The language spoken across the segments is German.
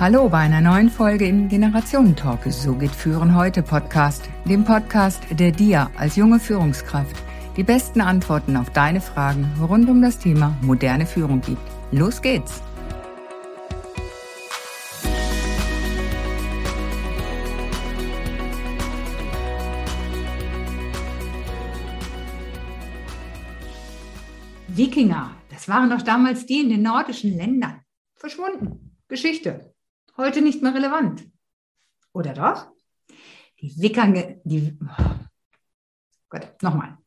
Hallo bei einer neuen Folge im Generationentalk. So geht Führen heute Podcast, dem Podcast, der dir als junge Führungskraft die besten Antworten auf deine Fragen rund um das Thema moderne Führung gibt. Los geht's! Wikinger, das waren doch damals die in den nordischen Ländern. Verschwunden. Geschichte. Heute nicht mehr relevant. Oder doch? Die Wikinger, die, oh Gott, nochmal.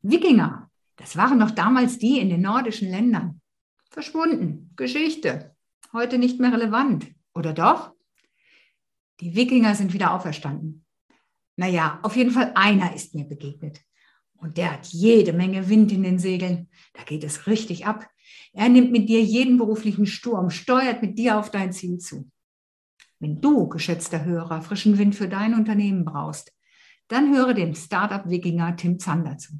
Wikinger, das waren doch damals die in den nordischen Ländern. Verschwunden. Geschichte. Heute nicht mehr relevant. Oder doch? Die Wikinger sind wieder auferstanden. Naja, auf jeden Fall einer ist mir begegnet. Und der hat jede Menge Wind in den Segeln. Da geht es richtig ab. Er nimmt mit dir jeden beruflichen Sturm, steuert mit dir auf dein Ziel zu. Wenn du, geschätzter Hörer, frischen Wind für dein Unternehmen brauchst, dann höre dem Startup-Wikinger Tim Zander zu.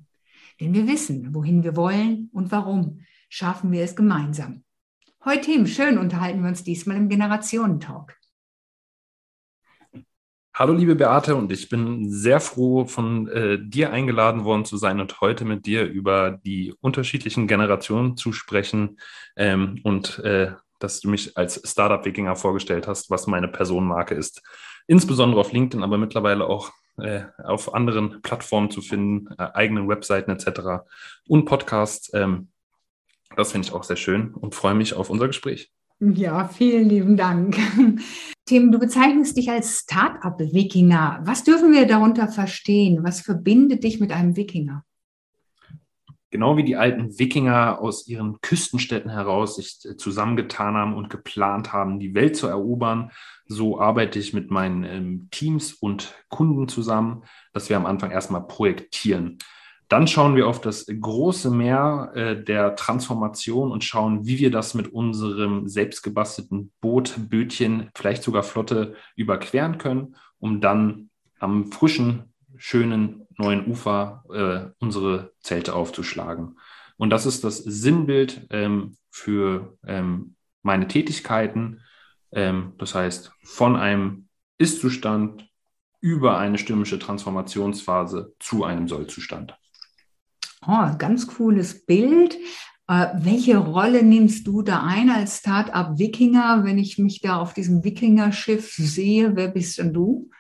Denn wir wissen, wohin wir wollen und warum. Schaffen wir es gemeinsam. Heute, Tim, schön unterhalten wir uns diesmal im Generationentalk. Hallo liebe Beate und ich bin sehr froh, von äh, dir eingeladen worden zu sein und heute mit dir über die unterschiedlichen Generationen zu sprechen ähm, und äh, dass du mich als Startup-Wikinger vorgestellt hast, was meine Personenmarke ist. Insbesondere auf LinkedIn, aber mittlerweile auch äh, auf anderen Plattformen zu finden, äh, eigenen Webseiten etc. und Podcasts. Ähm, das finde ich auch sehr schön und freue mich auf unser Gespräch. Ja, vielen lieben Dank. Tim, du bezeichnest dich als Start-up-Wikinger. Was dürfen wir darunter verstehen? Was verbindet dich mit einem Wikinger? Genau wie die alten Wikinger aus ihren Küstenstädten heraus sich zusammengetan haben und geplant haben, die Welt zu erobern, so arbeite ich mit meinen ähm, Teams und Kunden zusammen, dass wir am Anfang erstmal projektieren. Dann schauen wir auf das große Meer äh, der Transformation und schauen, wie wir das mit unserem selbstgebastelten Boot, Bötchen, vielleicht sogar Flotte überqueren können, um dann am frischen, schönen neuen Ufer äh, unsere Zelte aufzuschlagen. Und das ist das Sinnbild ähm, für ähm, meine Tätigkeiten. Ähm, das heißt, von einem Ist-Zustand über eine stürmische Transformationsphase zu einem Soll-Zustand. Oh, ganz cooles Bild. Äh, welche Rolle nimmst du da ein als Startup Wikinger? Wenn ich mich da auf diesem Wikinger-Schiff sehe, wer bist denn du?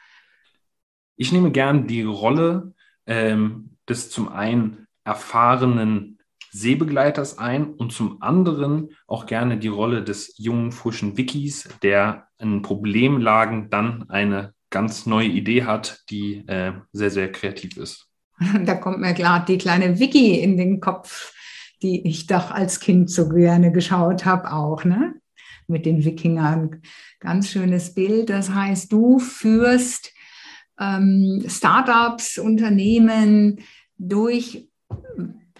Ich nehme gern die Rolle ähm, des zum einen erfahrenen Seebegleiters ein und zum anderen auch gerne die Rolle des jungen, frischen Wikis, der in Problemlagen dann eine ganz neue Idee hat, die äh, sehr, sehr kreativ ist. Da kommt mir klar die kleine Vicky in den Kopf, die ich doch als Kind so gerne geschaut habe, auch, ne? Mit den Wikingern. Ganz schönes Bild. Das heißt, du führst ähm, Startups, Unternehmen durch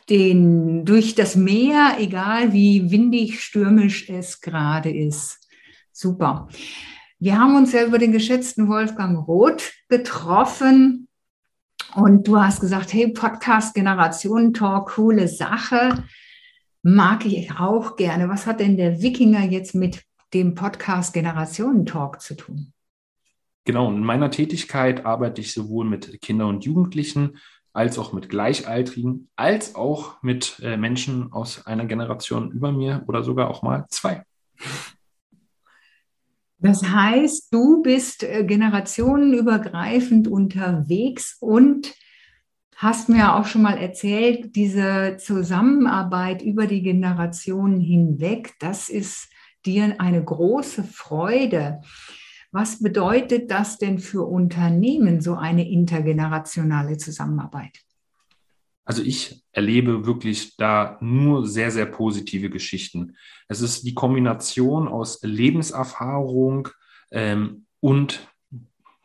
den, durch das Meer, egal wie windig, stürmisch es gerade ist. Super. Wir haben uns ja über den geschätzten Wolfgang Roth getroffen und du hast gesagt, hey, Podcast Generationen Talk, coole Sache. Mag ich auch gerne. Was hat denn der Wikinger jetzt mit dem Podcast Generationen Talk zu tun? Genau, in meiner Tätigkeit arbeite ich sowohl mit Kindern und Jugendlichen als auch mit Gleichaltrigen, als auch mit äh, Menschen aus einer Generation über mir oder sogar auch mal zwei. Das heißt, du bist äh, generationenübergreifend unterwegs und hast mir auch schon mal erzählt, diese Zusammenarbeit über die Generationen hinweg, das ist dir eine große Freude. Was bedeutet das denn für Unternehmen, so eine intergenerationale Zusammenarbeit? Also ich erlebe wirklich da nur sehr, sehr positive Geschichten. Es ist die Kombination aus Lebenserfahrung ähm, und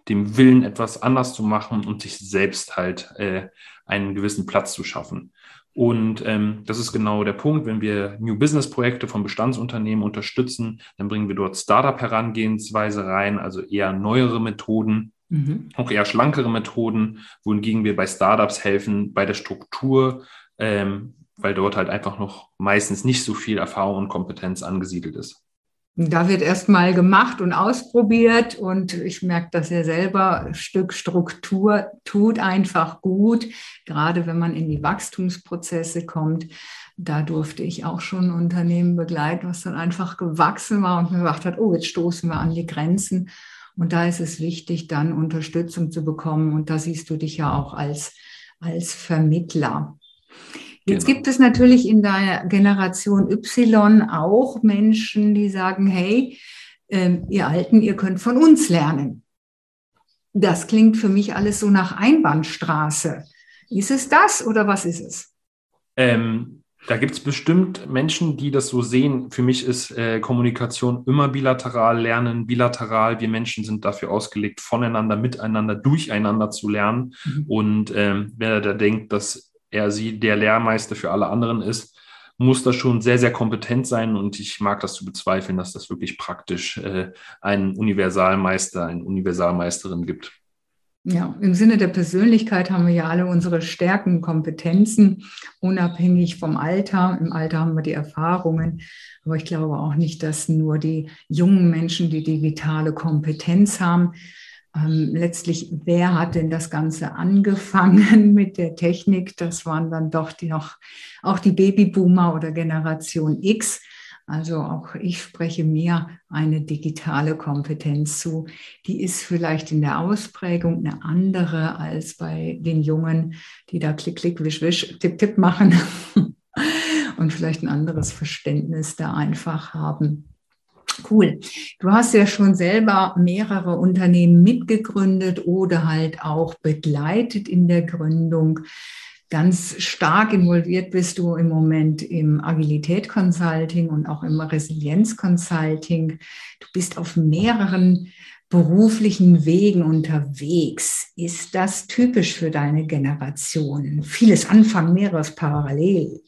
dem Willen, etwas anders zu machen und sich selbst halt äh, einen gewissen Platz zu schaffen. Und ähm, das ist genau der Punkt. Wenn wir New Business Projekte von Bestandsunternehmen unterstützen, dann bringen wir dort Startup-Herangehensweise rein, also eher neuere Methoden, Mhm. Auch eher schlankere Methoden, wohingegen wir bei Startups helfen, bei der Struktur, ähm, weil dort halt einfach noch meistens nicht so viel Erfahrung und Kompetenz angesiedelt ist. Da wird erstmal gemacht und ausprobiert und ich merke das ja selber, Stück Struktur tut einfach gut, gerade wenn man in die Wachstumsprozesse kommt. Da durfte ich auch schon ein Unternehmen begleiten, was dann einfach gewachsen war und mir gedacht hat, oh, jetzt stoßen wir an die Grenzen. Und da ist es wichtig, dann Unterstützung zu bekommen. Und da siehst du dich ja auch als, als Vermittler. Jetzt genau. gibt es natürlich in der Generation Y auch Menschen, die sagen, hey, äh, ihr Alten, ihr könnt von uns lernen. Das klingt für mich alles so nach Einbahnstraße. Ist es das oder was ist es? Ähm, da gibt es bestimmt Menschen, die das so sehen. Für mich ist äh, Kommunikation immer bilateral, Lernen bilateral. Wir Menschen sind dafür ausgelegt, voneinander, miteinander, durcheinander zu lernen. Mhm. Und ähm, wer da denkt, dass er sie der Lehrmeister für alle anderen ist, muss da schon sehr, sehr kompetent sein. Und ich mag das zu bezweifeln, dass das wirklich praktisch äh, einen Universalmeister, eine Universalmeisterin gibt. Ja, im Sinne der Persönlichkeit haben wir ja alle unsere Stärken, Kompetenzen, unabhängig vom Alter. Im Alter haben wir die Erfahrungen. Aber ich glaube auch nicht, dass nur die jungen Menschen die digitale Kompetenz haben ähm, letztlich, wer hat denn das Ganze angefangen mit der Technik? Das waren dann doch die noch, auch die Babyboomer oder Generation X. Also auch ich spreche mir eine digitale Kompetenz zu. Die ist vielleicht in der Ausprägung eine andere als bei den Jungen, die da klick, klick, wisch, wisch, tipp, tipp machen und vielleicht ein anderes Verständnis da einfach haben. Cool. Du hast ja schon selber mehrere Unternehmen mitgegründet oder halt auch begleitet in der Gründung. Ganz stark involviert bist du im Moment im Agilität Consulting und auch im Resilienz Consulting. Du bist auf mehreren beruflichen Wegen unterwegs. Ist das typisch für deine Generation? Vieles Anfang, mehreres parallel.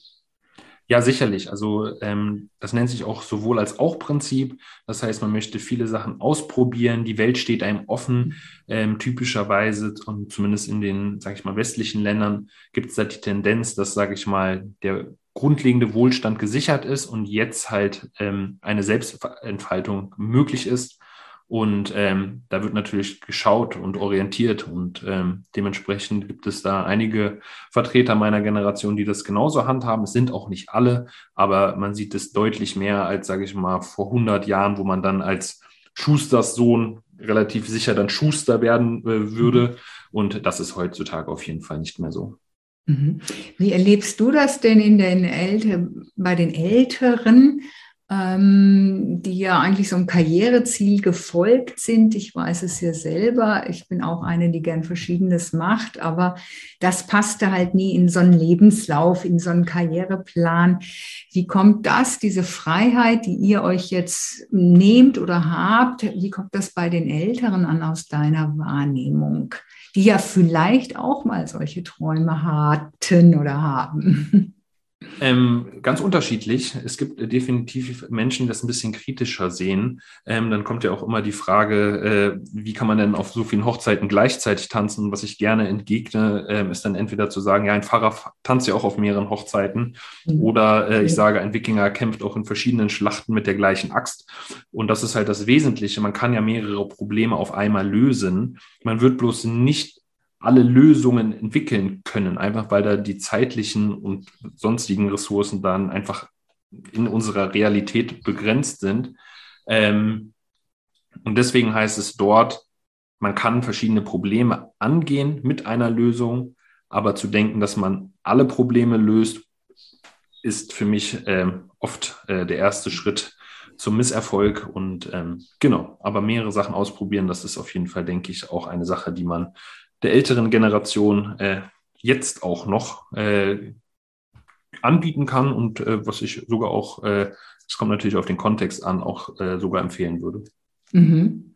Ja, sicherlich. Also ähm, das nennt sich auch sowohl als auch Prinzip. Das heißt, man möchte viele Sachen ausprobieren. Die Welt steht einem offen. Ähm, typischerweise und zumindest in den, sage ich mal, westlichen Ländern gibt es da die Tendenz, dass, sage ich mal, der grundlegende Wohlstand gesichert ist und jetzt halt ähm, eine Selbstentfaltung möglich ist. Und ähm, da wird natürlich geschaut und orientiert und ähm, dementsprechend gibt es da einige Vertreter meiner Generation, die das genauso handhaben. Es sind auch nicht alle, aber man sieht es deutlich mehr als, sage ich mal, vor 100 Jahren, wo man dann als Schusters Sohn relativ sicher dann Schuster werden äh, würde. Mhm. Und das ist heutzutage auf jeden Fall nicht mehr so. Mhm. Wie erlebst du das denn in den Älte bei den Älteren? Ähm, die ja eigentlich so einem Karriereziel gefolgt sind. Ich weiß es ja selber. Ich bin auch eine, die gern Verschiedenes macht, aber das passte halt nie in so einen Lebenslauf, in so einen Karriereplan. Wie kommt das, diese Freiheit, die ihr euch jetzt nehmt oder habt, wie kommt das bei den Älteren an aus deiner Wahrnehmung? die ja vielleicht auch mal solche Träume hatten oder haben. Ähm, ganz unterschiedlich. Es gibt äh, definitiv Menschen, die das ein bisschen kritischer sehen. Ähm, dann kommt ja auch immer die Frage, äh, wie kann man denn auf so vielen Hochzeiten gleichzeitig tanzen? was ich gerne entgegne, äh, ist dann entweder zu sagen, ja, ein Pfarrer tanzt ja auch auf mehreren Hochzeiten. Mhm. Oder äh, ich sage, ein Wikinger kämpft auch in verschiedenen Schlachten mit der gleichen Axt. Und das ist halt das Wesentliche. Man kann ja mehrere Probleme auf einmal lösen. Man wird bloß nicht alle Lösungen entwickeln können, einfach weil da die zeitlichen und sonstigen Ressourcen dann einfach in unserer Realität begrenzt sind. Ähm, und deswegen heißt es dort, man kann verschiedene Probleme angehen mit einer Lösung, aber zu denken, dass man alle Probleme löst, ist für mich ähm, oft äh, der erste Schritt zum Misserfolg. Und ähm, genau, aber mehrere Sachen ausprobieren, das ist auf jeden Fall, denke ich, auch eine Sache, die man der älteren Generation äh, jetzt auch noch äh, anbieten kann und äh, was ich sogar auch, äh, es kommt natürlich auf den Kontext an, auch äh, sogar empfehlen würde. Mhm.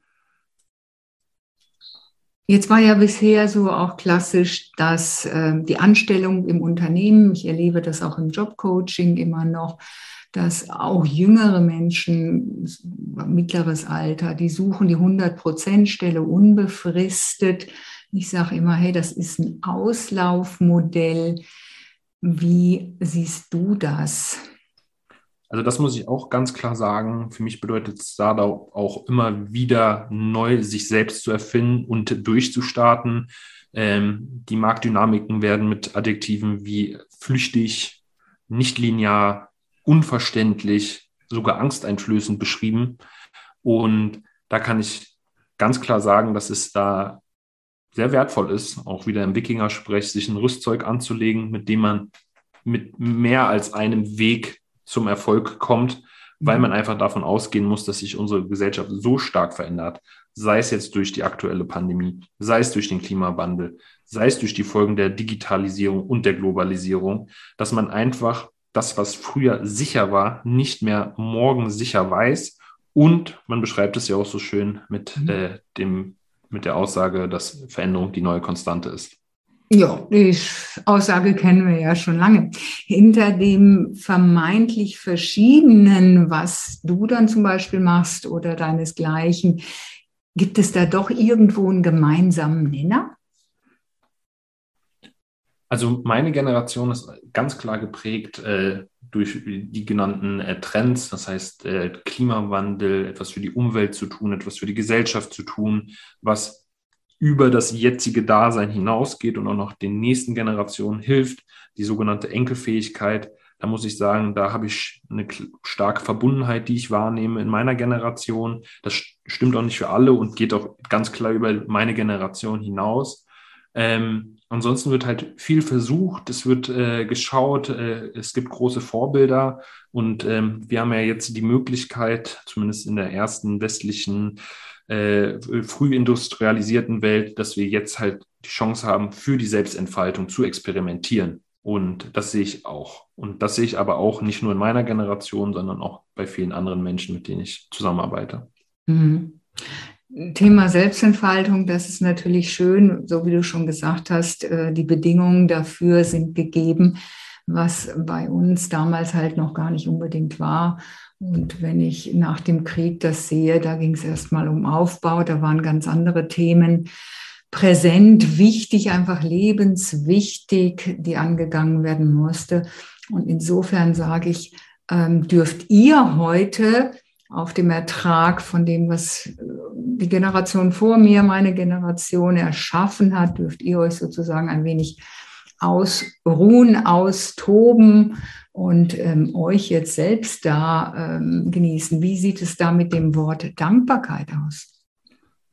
Jetzt war ja bisher so auch klassisch, dass äh, die Anstellung im Unternehmen, ich erlebe das auch im Jobcoaching immer noch, dass auch jüngere Menschen, mittleres Alter, die suchen die 100-Prozent-Stelle unbefristet ich sage immer, hey, das ist ein Auslaufmodell. Wie siehst du das? Also das muss ich auch ganz klar sagen. Für mich bedeutet Startup auch immer wieder neu sich selbst zu erfinden und durchzustarten. Ähm, die Marktdynamiken werden mit Adjektiven wie flüchtig, nicht linear, unverständlich, sogar angsteinflößend beschrieben. Und da kann ich ganz klar sagen, dass es da sehr wertvoll ist, auch wieder im Wikinger-Sprech, sich ein Rüstzeug anzulegen, mit dem man mit mehr als einem Weg zum Erfolg kommt, weil mhm. man einfach davon ausgehen muss, dass sich unsere Gesellschaft so stark verändert, sei es jetzt durch die aktuelle Pandemie, sei es durch den Klimawandel, sei es durch die Folgen der Digitalisierung und der Globalisierung, dass man einfach das, was früher sicher war, nicht mehr morgen sicher weiß. Und man beschreibt es ja auch so schön mit, mhm. äh, dem, mit der Aussage, dass Veränderung die neue Konstante ist. Ja, die Aussage kennen wir ja schon lange. Hinter dem vermeintlich Verschiedenen, was du dann zum Beispiel machst oder deinesgleichen, gibt es da doch irgendwo einen gemeinsamen Nenner? Also meine Generation ist ganz klar geprägt äh, durch die genannten äh, Trends, das heißt äh, Klimawandel, etwas für die Umwelt zu tun, etwas für die Gesellschaft zu tun, was über das jetzige Dasein hinausgeht und auch noch den nächsten Generationen hilft, die sogenannte Enkelfähigkeit. Da muss ich sagen, da habe ich eine starke Verbundenheit, die ich wahrnehme in meiner Generation. Das stimmt auch nicht für alle und geht auch ganz klar über meine Generation hinaus. Ähm, ansonsten wird halt viel versucht, es wird äh, geschaut, äh, es gibt große Vorbilder und ähm, wir haben ja jetzt die Möglichkeit, zumindest in der ersten westlichen äh, früh Welt, dass wir jetzt halt die Chance haben, für die Selbstentfaltung zu experimentieren. Und das sehe ich auch. Und das sehe ich aber auch nicht nur in meiner Generation, sondern auch bei vielen anderen Menschen, mit denen ich zusammenarbeite. Mhm. Thema Selbstentfaltung, das ist natürlich schön, so wie du schon gesagt hast, äh, die Bedingungen dafür sind gegeben, was bei uns damals halt noch gar nicht unbedingt war. Und wenn ich nach dem Krieg das sehe, da ging es erstmal um Aufbau, da waren ganz andere Themen präsent, wichtig, einfach lebenswichtig, die angegangen werden musste. Und insofern sage ich, ähm, dürft ihr heute auf dem Ertrag von dem, was äh, die Generation vor mir, meine Generation erschaffen hat, dürft ihr euch sozusagen ein wenig ausruhen, austoben und ähm, euch jetzt selbst da ähm, genießen. Wie sieht es da mit dem Wort Dankbarkeit aus?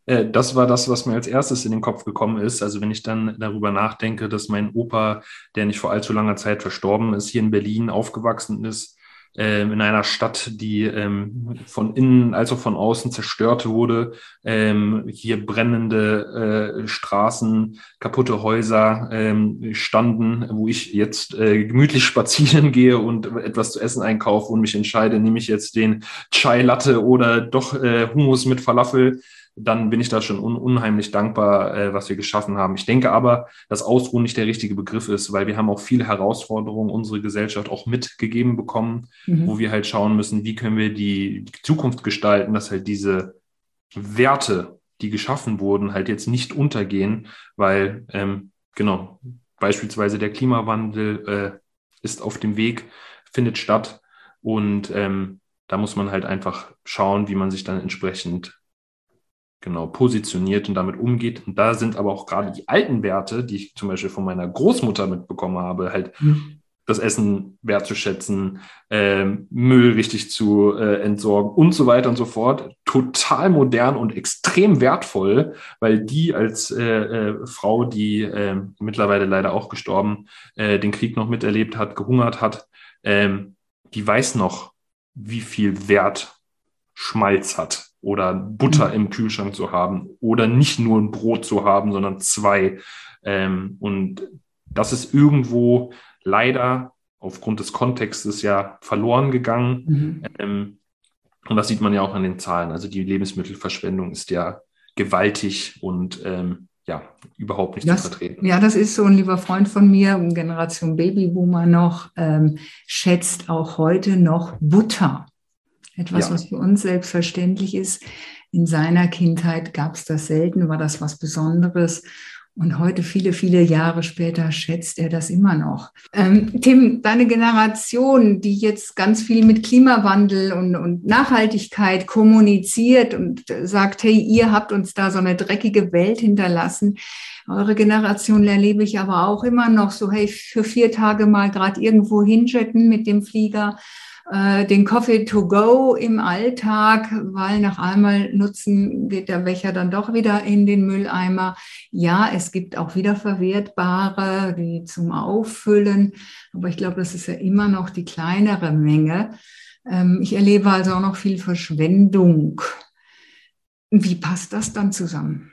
Äh, das war das, was mir als erstes in den Kopf gekommen ist. Also wenn ich dann darüber nachdenke, dass mein Opa, der nicht vor allzu langer Zeit verstorben ist, hier in Berlin aufgewachsen ist, in einer Stadt, die ähm, von innen als auch von außen zerstört wurde. Ähm, hier brennende äh, Straßen, kaputte Häuser ähm, standen, wo ich jetzt äh, gemütlich spazieren gehe und etwas zu essen einkaufe und mich entscheide, nehme ich jetzt den Chai Latte oder doch äh, Hummus mit Falafel dann bin ich da schon un unheimlich dankbar, äh, was wir geschaffen haben. Ich denke aber, dass Ausruhen nicht der richtige Begriff ist, weil wir haben auch viele Herausforderungen unsere Gesellschaft auch mitgegeben bekommen, mhm. wo wir halt schauen müssen, wie können wir die, Zukunft gestalten, dass halt diese Werte, die geschaffen wurden, halt jetzt nicht untergehen, weil ähm, genau beispielsweise der Klimawandel äh, ist auf dem Weg, findet statt und ähm, da muss man halt einfach schauen, wie man sich dann entsprechend genau positioniert und damit umgeht. Und da sind aber auch gerade die alten Werte, die ich zum Beispiel von meiner Großmutter mitbekommen habe, halt mhm. das Essen wertzuschätzen, äh, Müll richtig zu äh, entsorgen und so weiter und so fort, total modern und extrem wertvoll, weil die als äh, äh Frau, die ähm, mittlerweile leider auch gestorben, äh, den Krieg noch miterlebt hat, gehungert hat, ähm, die weiß noch, wie viel Wert Schmalz hat oder Butter mhm. im Kühlschrank zu haben oder nicht nur ein Brot zu haben, sondern zwei. Ähm, und das ist irgendwo leider aufgrund des Kontextes ja verloren gegangen. Mhm. Ähm, und das sieht man ja auch an den Zahlen. Also die Lebensmittelverschwendung ist ja gewaltig und ähm, ja, überhaupt nicht das, zu vertreten. Ja, das ist so ein lieber Freund von mir, Generation Babyboomer noch, ähm, schätzt auch heute noch Butter. Etwas, ja. was für uns selbstverständlich ist. In seiner Kindheit gab es das selten, war das was Besonderes. Und heute, viele, viele Jahre später, schätzt er das immer noch. Ähm, Tim, deine Generation, die jetzt ganz viel mit Klimawandel und, und Nachhaltigkeit kommuniziert und sagt, hey, ihr habt uns da so eine dreckige Welt hinterlassen. Eure Generation erlebe ich aber auch immer noch so, hey, für vier Tage mal gerade irgendwo hinjetten mit dem Flieger äh, den Coffee to go im Alltag, weil nach einmal nutzen geht der Becher dann doch wieder in den Mülleimer. Ja, es gibt auch wiederverwertbare, die zum Auffüllen, aber ich glaube, das ist ja immer noch die kleinere Menge. Ähm, ich erlebe also auch noch viel Verschwendung. Wie passt das dann zusammen?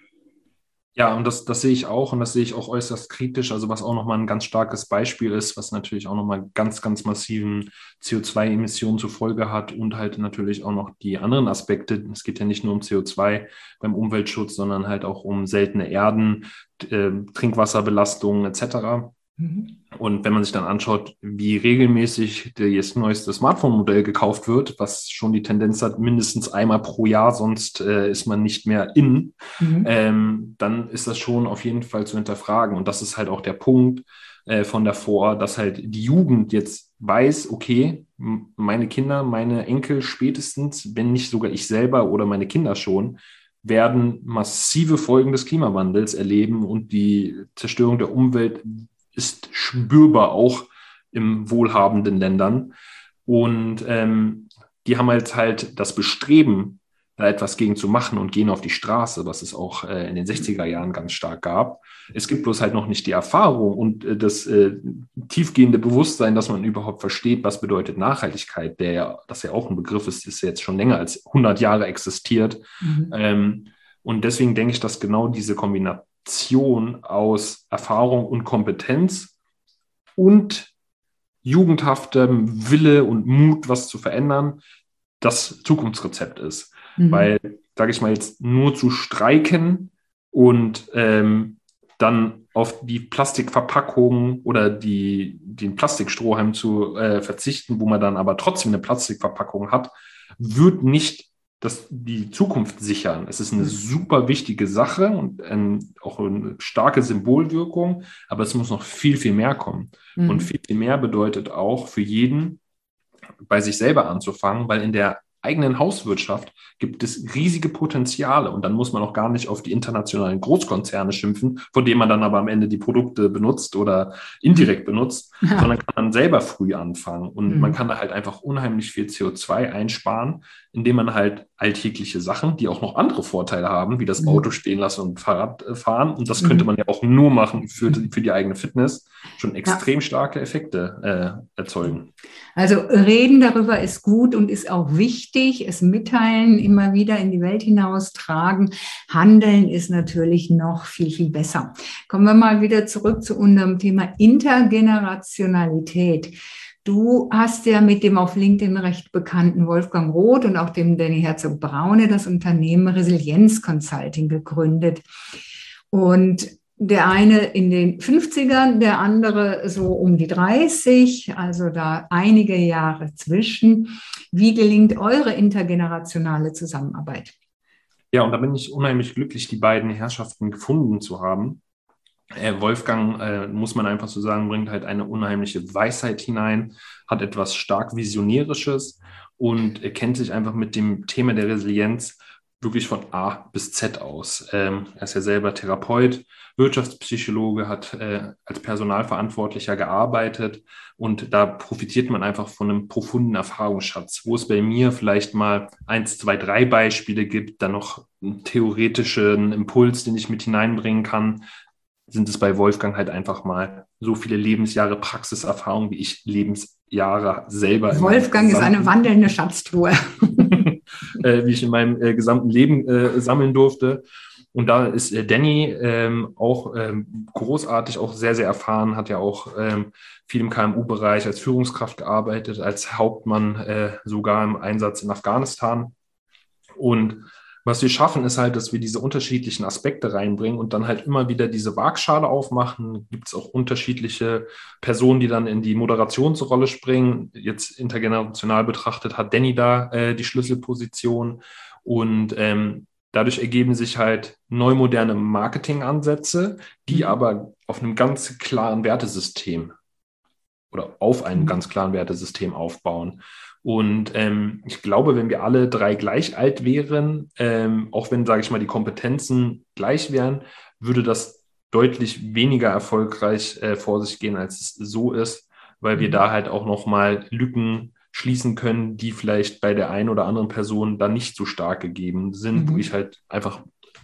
Ja, und das, das sehe ich auch und das sehe ich auch äußerst kritisch. Also was auch nochmal ein ganz starkes Beispiel ist, was natürlich auch nochmal ganz, ganz massiven CO2-Emissionen zur Folge hat und halt natürlich auch noch die anderen Aspekte. Es geht ja nicht nur um CO2 beim Umweltschutz, sondern halt auch um seltene Erden, äh, Trinkwasserbelastungen etc. Mhm. Und wenn man sich dann anschaut, wie regelmäßig das neueste Smartphone-Modell gekauft wird, was schon die Tendenz hat, mindestens einmal pro Jahr, sonst äh, ist man nicht mehr in, mhm. ähm, dann ist das schon auf jeden Fall zu hinterfragen. Und das ist halt auch der Punkt äh, von davor, dass halt die Jugend jetzt weiß, okay, meine Kinder, meine Enkel spätestens, wenn nicht sogar ich selber oder meine Kinder schon, werden massive Folgen des Klimawandels erleben und die Zerstörung der Umwelt ist spürbar auch im wohlhabenden Ländern. Und ähm, die haben halt halt das Bestreben, da etwas gegen zu machen und gehen auf die Straße, was es auch äh, in den 60er Jahren ganz stark gab. Es gibt bloß halt noch nicht die Erfahrung und äh, das äh, tiefgehende Bewusstsein, dass man überhaupt versteht, was bedeutet Nachhaltigkeit, der ja, das ja auch ein Begriff ist, ist jetzt schon länger als 100 Jahre existiert. Mhm. Ähm, und deswegen denke ich, dass genau diese Kombination Kombination aus Erfahrung und Kompetenz und jugendhaftem Wille und Mut, was zu verändern, das Zukunftsrezept ist. Mhm. Weil, sage ich mal jetzt, nur zu streiken und ähm, dann auf die Plastikverpackung oder die, den Plastikstrohhalm zu äh, verzichten, wo man dann aber trotzdem eine Plastikverpackung hat, wird nicht das, die Zukunft sichern. Es ist eine mhm. super wichtige Sache und ähm, auch eine starke Symbolwirkung, aber es muss noch viel, viel mehr kommen. Mhm. Und viel, viel mehr bedeutet auch für jeden, bei sich selber anzufangen, weil in der eigenen Hauswirtschaft gibt es riesige Potenziale und dann muss man auch gar nicht auf die internationalen Großkonzerne schimpfen, von denen man dann aber am Ende die Produkte benutzt oder indirekt benutzt, ja. sondern kann dann selber früh anfangen und mhm. man kann da halt einfach unheimlich viel CO2 einsparen, indem man halt alltägliche Sachen, die auch noch andere Vorteile haben, wie das mhm. Auto stehen lassen und Fahrrad fahren. Und das könnte mhm. man ja auch nur machen für, für die eigene Fitness, schon extrem ja. starke Effekte äh, erzeugen. Also reden darüber ist gut und ist auch wichtig. Es mitteilen, immer wieder in die Welt hinaus tragen. Handeln ist natürlich noch viel, viel besser. Kommen wir mal wieder zurück zu unserem Thema Intergenerationalität. Du hast ja mit dem auf LinkedIn recht bekannten Wolfgang Roth und auch dem Danny Herzog Braune das Unternehmen Resilienz Consulting gegründet. Und der eine in den 50ern, der andere so um die 30, also da einige Jahre zwischen. Wie gelingt eure intergenerationale Zusammenarbeit? Ja, und da bin ich unheimlich glücklich, die beiden Herrschaften gefunden zu haben. Äh, Wolfgang, äh, muss man einfach so sagen, bringt halt eine unheimliche Weisheit hinein, hat etwas stark Visionärisches und er kennt sich einfach mit dem Thema der Resilienz wirklich von A bis Z aus. Ähm, er ist ja selber Therapeut, Wirtschaftspsychologe, hat äh, als Personalverantwortlicher gearbeitet und da profitiert man einfach von einem profunden Erfahrungsschatz, wo es bei mir vielleicht mal eins, zwei, drei Beispiele gibt, dann noch einen theoretischen Impuls, den ich mit hineinbringen kann, sind es bei Wolfgang halt einfach mal so viele Lebensjahre Praxiserfahrung, wie ich Lebensjahre selber. Wolfgang ist eine wandelnde Schatztruhe. äh, wie ich in meinem äh, gesamten Leben äh, sammeln durfte. Und da ist äh, Danny ähm, auch ähm, großartig, auch sehr, sehr erfahren, hat ja auch ähm, viel im KMU-Bereich als Führungskraft gearbeitet, als Hauptmann äh, sogar im Einsatz in Afghanistan. Und was wir schaffen, ist halt, dass wir diese unterschiedlichen Aspekte reinbringen und dann halt immer wieder diese Waagschale aufmachen. Gibt es auch unterschiedliche Personen, die dann in die Moderationsrolle springen. Jetzt intergenerational betrachtet hat Danny da äh, die Schlüsselposition und ähm, dadurch ergeben sich halt neu moderne Marketingansätze, die mhm. aber auf einem ganz klaren Wertesystem oder auf einem mhm. ganz klaren Wertesystem aufbauen. Und ähm, ich glaube, wenn wir alle drei gleich alt wären, ähm, auch wenn, sage ich mal, die Kompetenzen gleich wären, würde das deutlich weniger erfolgreich äh, vor sich gehen, als es so ist, weil wir mhm. da halt auch nochmal Lücken schließen können, die vielleicht bei der einen oder anderen Person dann nicht so stark gegeben sind, mhm. wo ich halt einfach,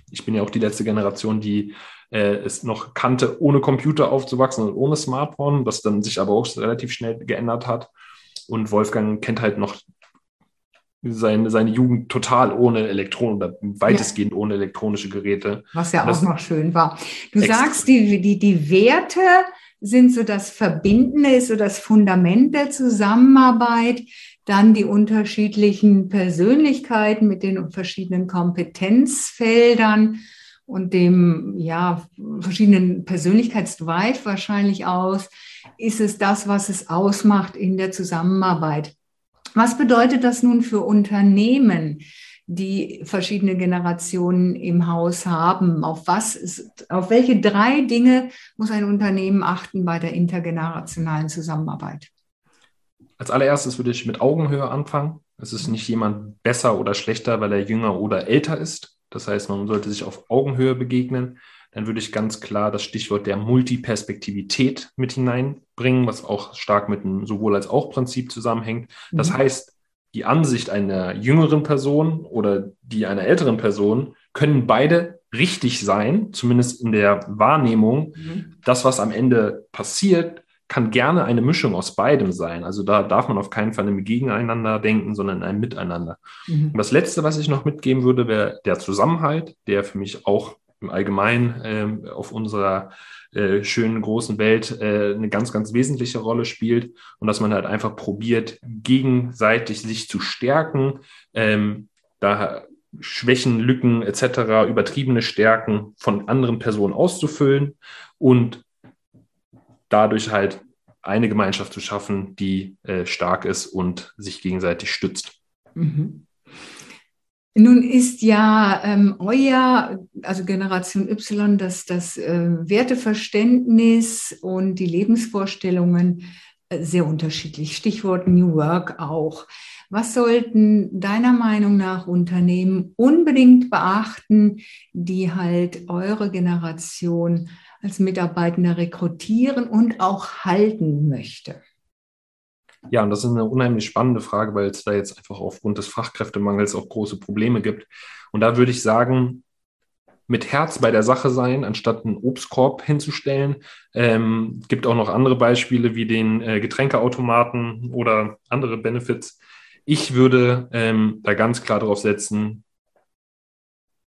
ich bin ja auch die letzte Generation, die äh, es noch kannte, ohne Computer aufzuwachsen und ohne Smartphone, das dann sich aber auch relativ schnell geändert hat. Und Wolfgang kennt halt noch seine, seine Jugend total ohne Elektronen oder weitestgehend ja. ohne elektronische Geräte. Was ja auch noch schön war. Du sagst, die, die, die Werte sind so das Verbindende, ist so das Fundament der Zusammenarbeit. Dann die unterschiedlichen Persönlichkeiten mit den verschiedenen Kompetenzfeldern und dem ja verschiedenen Persönlichkeitsdrive wahrscheinlich aus, ist es das, was es ausmacht in der Zusammenarbeit. Was bedeutet das nun für Unternehmen, die verschiedene Generationen im Haus haben? Auf was ist, auf welche drei Dinge muss ein Unternehmen achten bei der intergenerationalen Zusammenarbeit? Als allererstes würde ich mit Augenhöhe anfangen. Es ist nicht jemand besser oder schlechter, weil er jünger oder älter ist. Das heißt, man sollte sich auf Augenhöhe begegnen. Dann würde ich ganz klar das Stichwort der Multiperspektivität mit hineinbringen, was auch stark mit einem sowohl als auch Prinzip zusammenhängt. Das mhm. heißt, die Ansicht einer jüngeren Person oder die einer älteren Person können beide richtig sein, zumindest in der Wahrnehmung. Mhm. Das, was am Ende passiert, kann gerne eine Mischung aus beidem sein. Also da darf man auf keinen Fall im Gegeneinander denken, sondern in einem Miteinander. Mhm. Und das Letzte, was ich noch mitgeben würde, wäre der Zusammenhalt, der für mich auch im Allgemeinen äh, auf unserer äh, schönen großen Welt äh, eine ganz, ganz wesentliche Rolle spielt und dass man halt einfach probiert, gegenseitig sich zu stärken, ähm, da Schwächen, Lücken etc., übertriebene Stärken von anderen Personen auszufüllen und dadurch halt eine Gemeinschaft zu schaffen, die äh, stark ist und sich gegenseitig stützt. Mhm. Nun ist ja ähm, euer, also Generation Y, das, das äh, Werteverständnis und die Lebensvorstellungen äh, sehr unterschiedlich. Stichwort New Work auch. Was sollten deiner Meinung nach Unternehmen unbedingt beachten, die halt eure Generation als Mitarbeitende rekrutieren und auch halten möchte? Ja, und das ist eine unheimlich spannende Frage, weil es da jetzt einfach aufgrund des Fachkräftemangels auch große Probleme gibt. Und da würde ich sagen, mit Herz bei der Sache sein, anstatt einen Obstkorb hinzustellen. Ähm, gibt auch noch andere Beispiele wie den äh, Getränkeautomaten oder andere Benefits. Ich würde ähm, da ganz klar darauf setzen,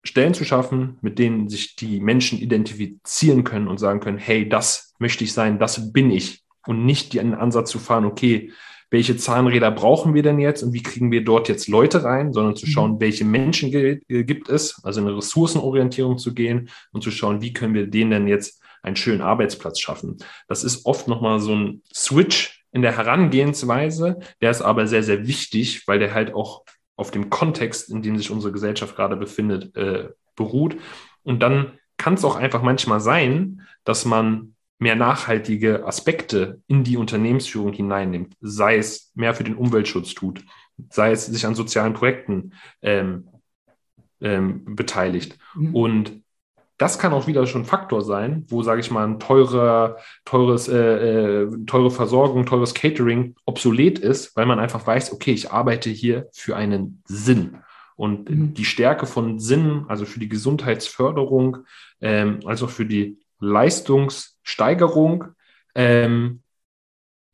Stellen zu schaffen, mit denen sich die Menschen identifizieren können und sagen können, hey, das möchte ich sein, das bin ich und nicht den Ansatz zu fahren, okay, welche Zahnräder brauchen wir denn jetzt und wie kriegen wir dort jetzt Leute rein, sondern zu schauen, mhm. welche Menschen gibt es, also eine Ressourcenorientierung zu gehen und zu schauen, wie können wir denen denn jetzt einen schönen Arbeitsplatz schaffen. Das ist oft nochmal so ein Switch in der Herangehensweise, der ist aber sehr, sehr wichtig, weil der halt auch auf dem Kontext, in dem sich unsere Gesellschaft gerade befindet, äh, beruht. Und dann kann es auch einfach manchmal sein, dass man mehr nachhaltige Aspekte in die Unternehmensführung hineinnimmt, sei es mehr für den Umweltschutz tut, sei es sich an sozialen Projekten ähm, ähm, beteiligt. Mhm. Und das kann auch wieder schon ein Faktor sein, wo, sage ich mal, ein teurer, teures, äh, äh, teure Versorgung, teures Catering obsolet ist, weil man einfach weiß, okay, ich arbeite hier für einen Sinn. Und mhm. die Stärke von Sinn, also für die Gesundheitsförderung, ähm, als auch für die Leistungssteigerung ähm,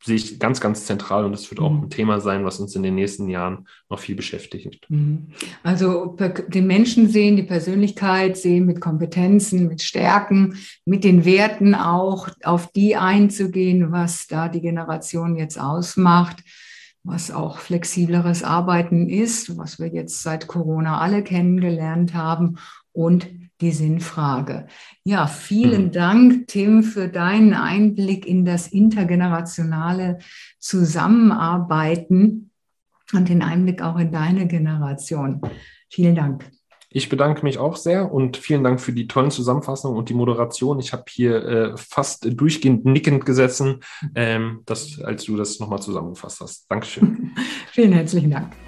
sehe ich ganz, ganz zentral und das wird auch mhm. ein Thema sein, was uns in den nächsten Jahren noch viel beschäftigt. Mhm. Also den Menschen sehen, die Persönlichkeit sehen mit Kompetenzen, mit Stärken, mit den Werten auch, auf die einzugehen, was da die Generation jetzt ausmacht, was auch flexibleres Arbeiten ist, was wir jetzt seit Corona alle kennengelernt haben und die Sinnfrage. Ja, vielen mhm. Dank, Tim, für deinen Einblick in das intergenerationale Zusammenarbeiten und den Einblick auch in deine Generation. Vielen Dank. Ich bedanke mich auch sehr und vielen Dank für die tollen Zusammenfassungen und die Moderation. Ich habe hier äh, fast durchgehend nickend gesessen, ähm, das, als du das nochmal zusammengefasst hast. Dankeschön. vielen herzlichen Dank.